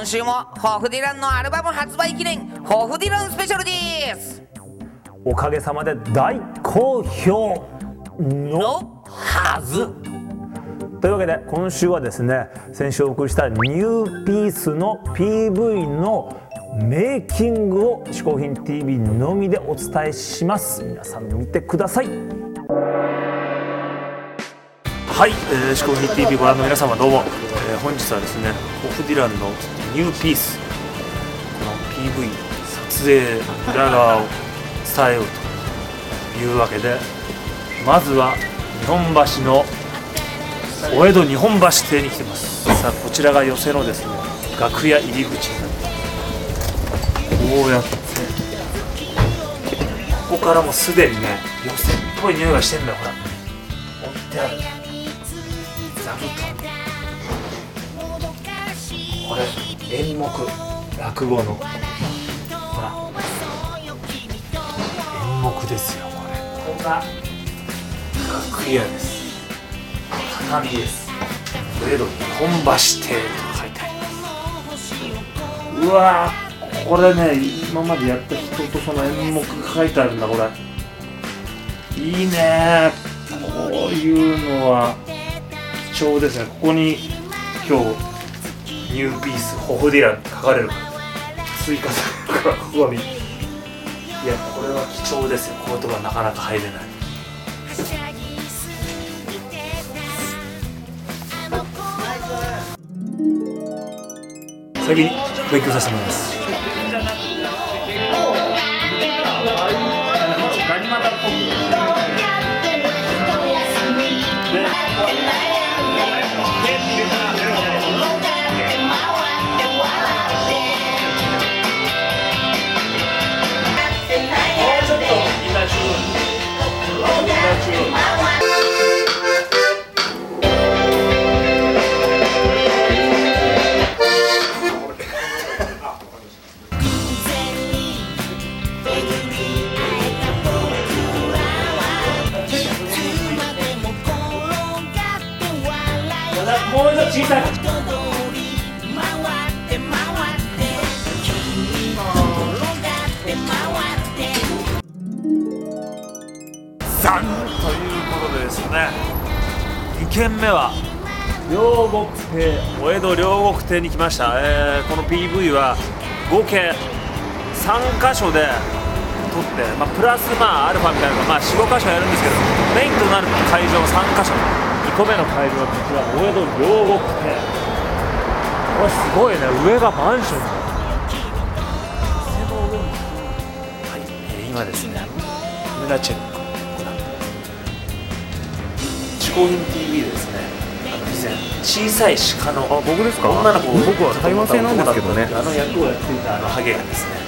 今週もホフディランのアルバム発売記念ホフディランスペシャルです。おかげさまで大好評ののはず。というわけで今週はですね先週お送りしたニューピースの PV のメイキングを「嗜好品 TV」のみでお伝えします。皆さん見てください。はい、えー、嗜好品 TV ご覧の皆様どうも、えー本日はですねホフディランのニューピースこの PV の撮影裏側を伝えようというわけでまずは日本橋のお江戸日本橋邸に来てます。さあこちらが寄せのですね楽屋入り口になってこうやってここからもすでにね寄せっぽい匂いがしてんだよほら。置いてある。座布団。これ。演目落語の。ほら。演目ですよこれ。ここが楽屋です。畳です。上戸日本橋邸と書いてあります。うわーこれね今までやった人とその演目が書いてあるんだこれ。いいね。こういうのは貴重ですね。ここに今日ニューピースホフディランって書かれるから追加されるからここに。いやこれは貴重ですよ。こういうとこはなかなか入れない。先に勉強させてもらいます。もう一度小さいさんということでですね2軒目は両国亭お江戸両国亭に来ました、えーこの PV は合計3箇所で撮って、まあ、プラスまあアルファみたいなのが、まあ、45箇所やるんですけどメインとなる会場3箇所。個目の会場はこちらお江戸両国亭これすごいね上がマンションはい、えー今ですねカメラチェックご覧嗜好品 TV ですねあの以前小さい鹿のあ僕ですか女の子僕は台湾製なんですけどねあの役をやっていたあのハゲがですね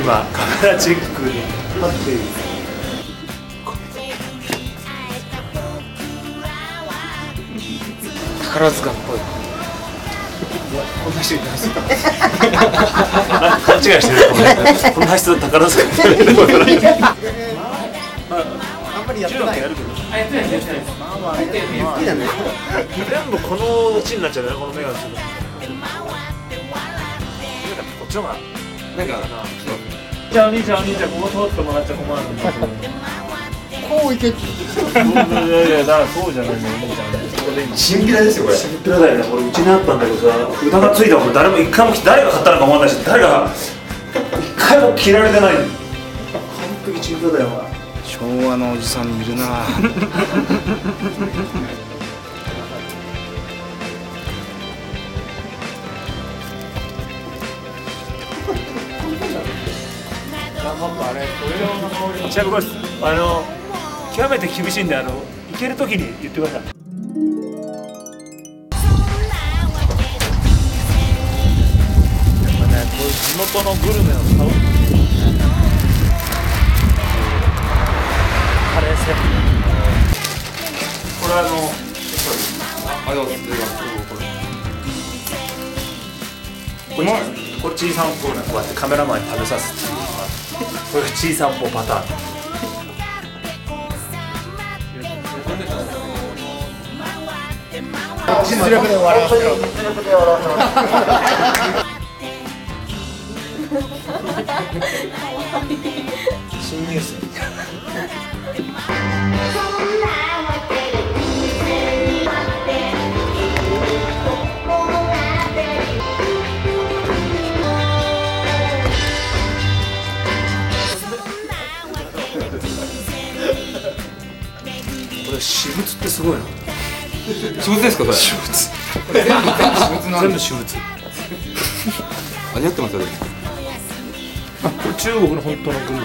今カメラチェックに立っている宝塚っぽい。いやこんな人います勘違いしてるこれこんな人宝塚あんまりやってない。やるけどあやってない。やってない全部このうちになっちゃうねこのメガネするこっちの方がなんかじゃあお兄ちゃんお兄ちゃんここ通ってもらっちゃ困るんだこういけ。いやいやいやだからそうじゃないのお兄ちゃん。ここで今チンピラですよこれ。シンプルだよねこれ。うちにあったんだけどさ歌がついたもん誰も一回も誰が買ったのか思わない。し誰が一回も着られてない。完璧チンプルだよ昭和のおじさんいるな。チャブスあの極めて厳しいんであの行ける時に言ってください。やっぱねこういう地元のグルメを買うカレーセットこれあのあでもこれこれこれチーさんぽをこうやってカメラマンに食べさすっていうこれがチーさんぽパターン実力で笑わせろ新ニュースこれ私物ってすごいな。私物ですかそれ？私物全部私物何やってますよあこれ中国の本当の軍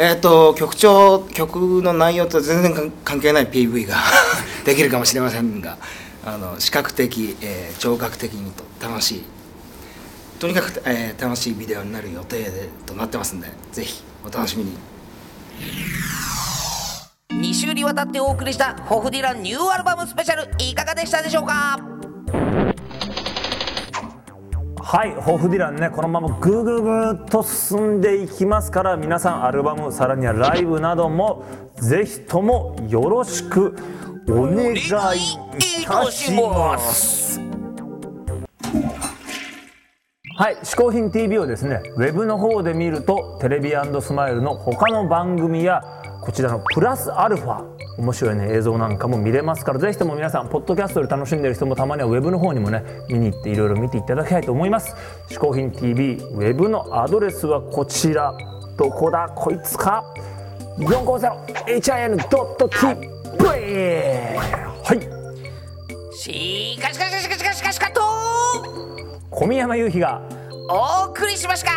えっ、と曲調曲の内容と全然関関係ない PV が できるかもしれませんがあの視覚的、えー聴覚的にと楽しい。とにかく、えー楽しいビデオになる予定でとなってますんでぜひお楽しみに。2週にわたってお送りしたホフディランニューアルバムスペシャルいかがでしたでしょうか？はい、ホフディランね、このままぐぐぐっと進んでいきますから、皆さんアルバム、さらにはライブなどもぜひともよろしくお願いいたします。はい、嗜好品 TV をですね、ウェブの方で見ると、テレビスマイルの他の番組や、こちらのプラスアルファ、面白いね、映像なんかも見れますから、ぜひとも皆さん、ポッドキャストで楽しんでる人もたまにはウェブの方にもね、見に行っていろいろ見ていただきたいと思います。嗜好品 TV、ウェブのアドレスはこちら。どこだ、こいつか？450hin.tv! はい。しかしかしかしかしかしかしかと小宮山雄飛がお送りしました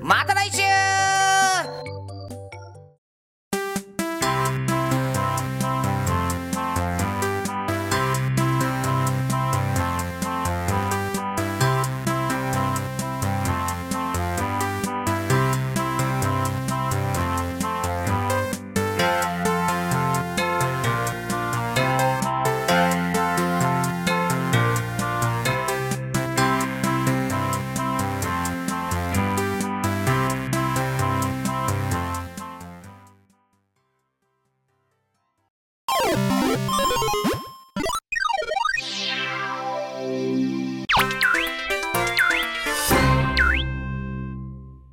また来週